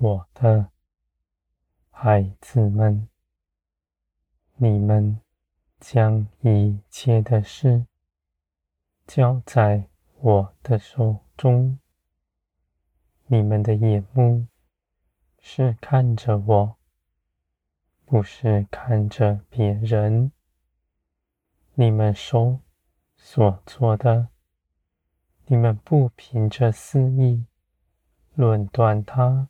我的孩子们，你们将一切的事交在我的手中。你们的眼目是看着我，不是看着别人。你们手所做的，你们不凭着私意论断它。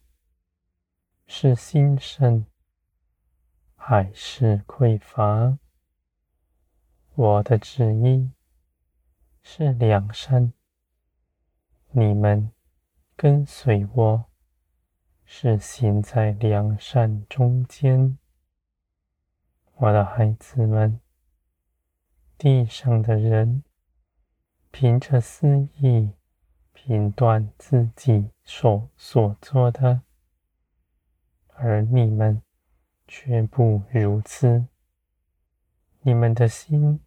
是兴盛还是匮乏？我的旨意是良善，你们跟随我，是行在良善中间。我的孩子们，地上的人凭着私意评断自己所所做的。而你们却不如此，你们的心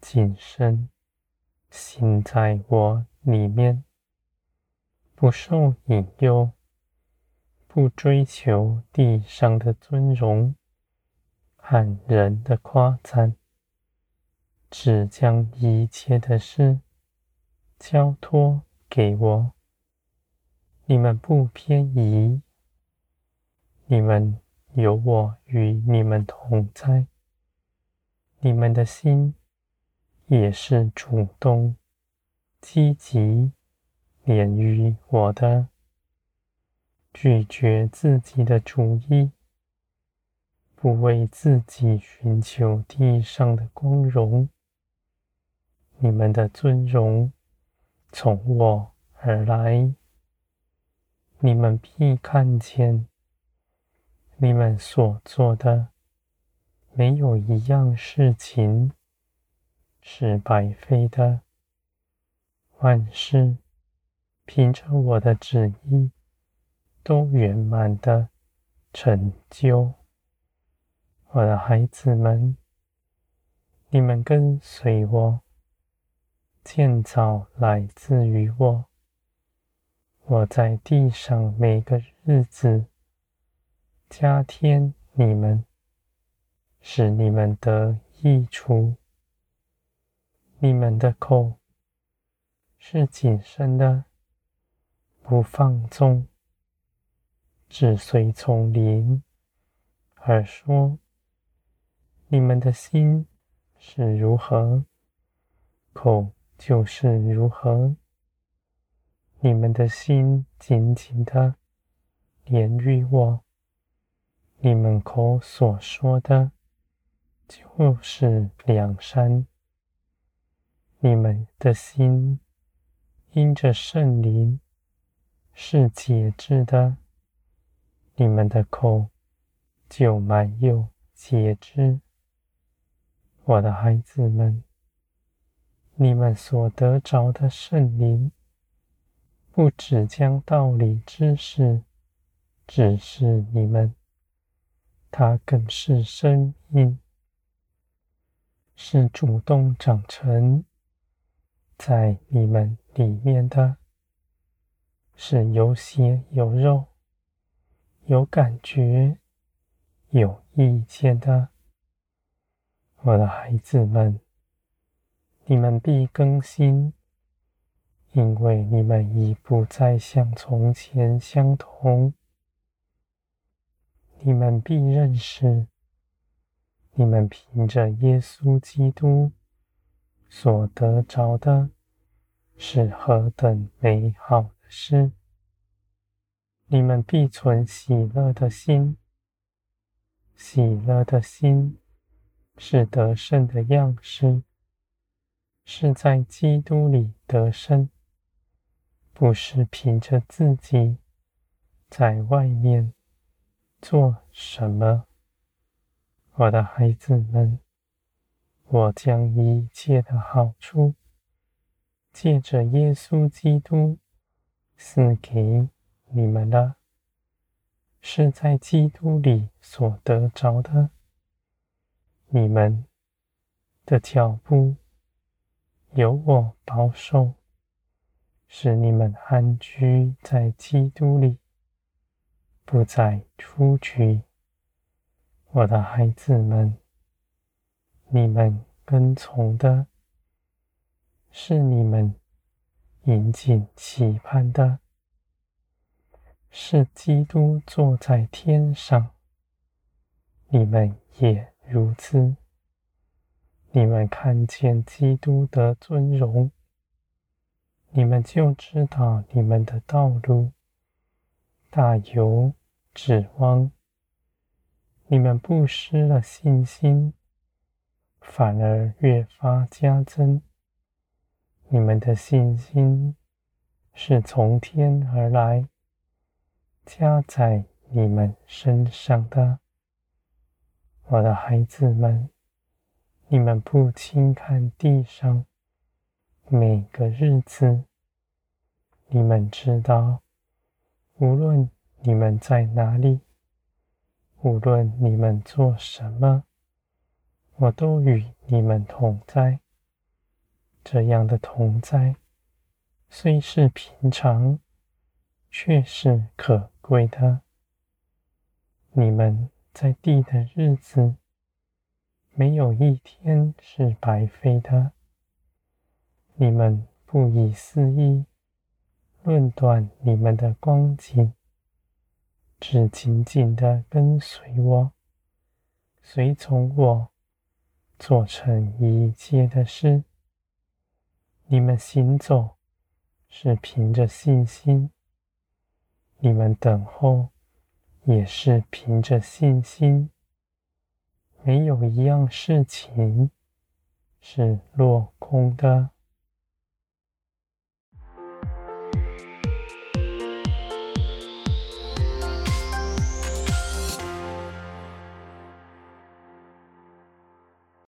谨慎，行在我里面，不受引诱，不追求地上的尊荣和人的夸赞，只将一切的事交托给我。你们不偏移。你们有我与你们同在，你们的心也是主动、积极、连于我的，拒绝自己的主意，不为自己寻求地上的光荣。你们的尊荣从我而来，你们必看见。你们所做的，没有一样事情是白费的。万事凭着我的旨意，都圆满的成就。我的孩子们，你们跟随我，建造来自于我。我在地上每个日子。加添你们，使你们得益处。你们的口是谨慎的，不放纵，只随从灵而说。你们的心是如何，口就是如何。你们的心紧紧的连于我。你们口所说的，就是良善。你们的心因着圣灵是节制的，你们的口就满有节制。我的孩子们，你们所得着的圣灵，不只将道理知识指示你们。它更是生命，是主动长成在你们里面的，是有血有肉、有感觉、有意见的。我的孩子们，你们必更新，因为你们已不再像从前相同。你们必认识，你们凭着耶稣基督所得着的，是何等美好的事！你们必存喜乐的心，喜乐的心是得胜的样式，是在基督里得胜，不是凭着自己在外面。做什么，我的孩子们？我将一切的好处借着耶稣基督赐给你们了，是在基督里所得着的。你们的脚步有我保守，使你们安居在基督里。不再出局。我的孩子们，你们跟从的是你们引颈期盼的，是基督坐在天上。你们也如此。你们看见基督的尊荣，你们就知道你们的道路大有指望。你们不失了信心，反而越发加增。你们的信心是从天而来，加在你们身上的。我的孩子们。你们不轻看地上每个日子，你们知道，无论你们在哪里，无论你们做什么，我都与你们同在。这样的同在，虽是平常，却是可贵的。你们在地的日子，没有一天是白费的。你们不以私意论断你们的光景，只紧紧的跟随我，随从我，做成一切的事。你们行走是凭着信心，你们等候也是凭着信心。没有一样事情是落空的。